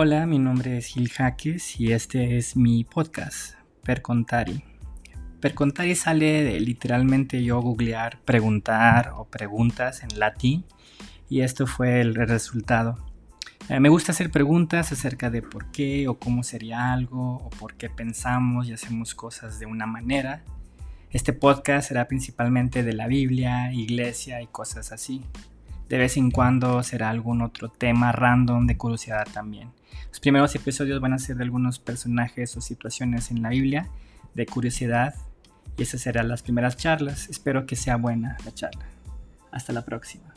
Hola, mi nombre es Gil Jaques y este es mi podcast, Percontari. Percontari sale de literalmente yo googlear, preguntar o preguntas en latín y esto fue el resultado. Eh, me gusta hacer preguntas acerca de por qué o cómo sería algo o por qué pensamos y hacemos cosas de una manera. Este podcast será principalmente de la Biblia, iglesia y cosas así. De vez en cuando será algún otro tema random de curiosidad también. Los primeros episodios van a ser de algunos personajes o situaciones en la Biblia de curiosidad y esas serán las primeras charlas. Espero que sea buena la charla. Hasta la próxima.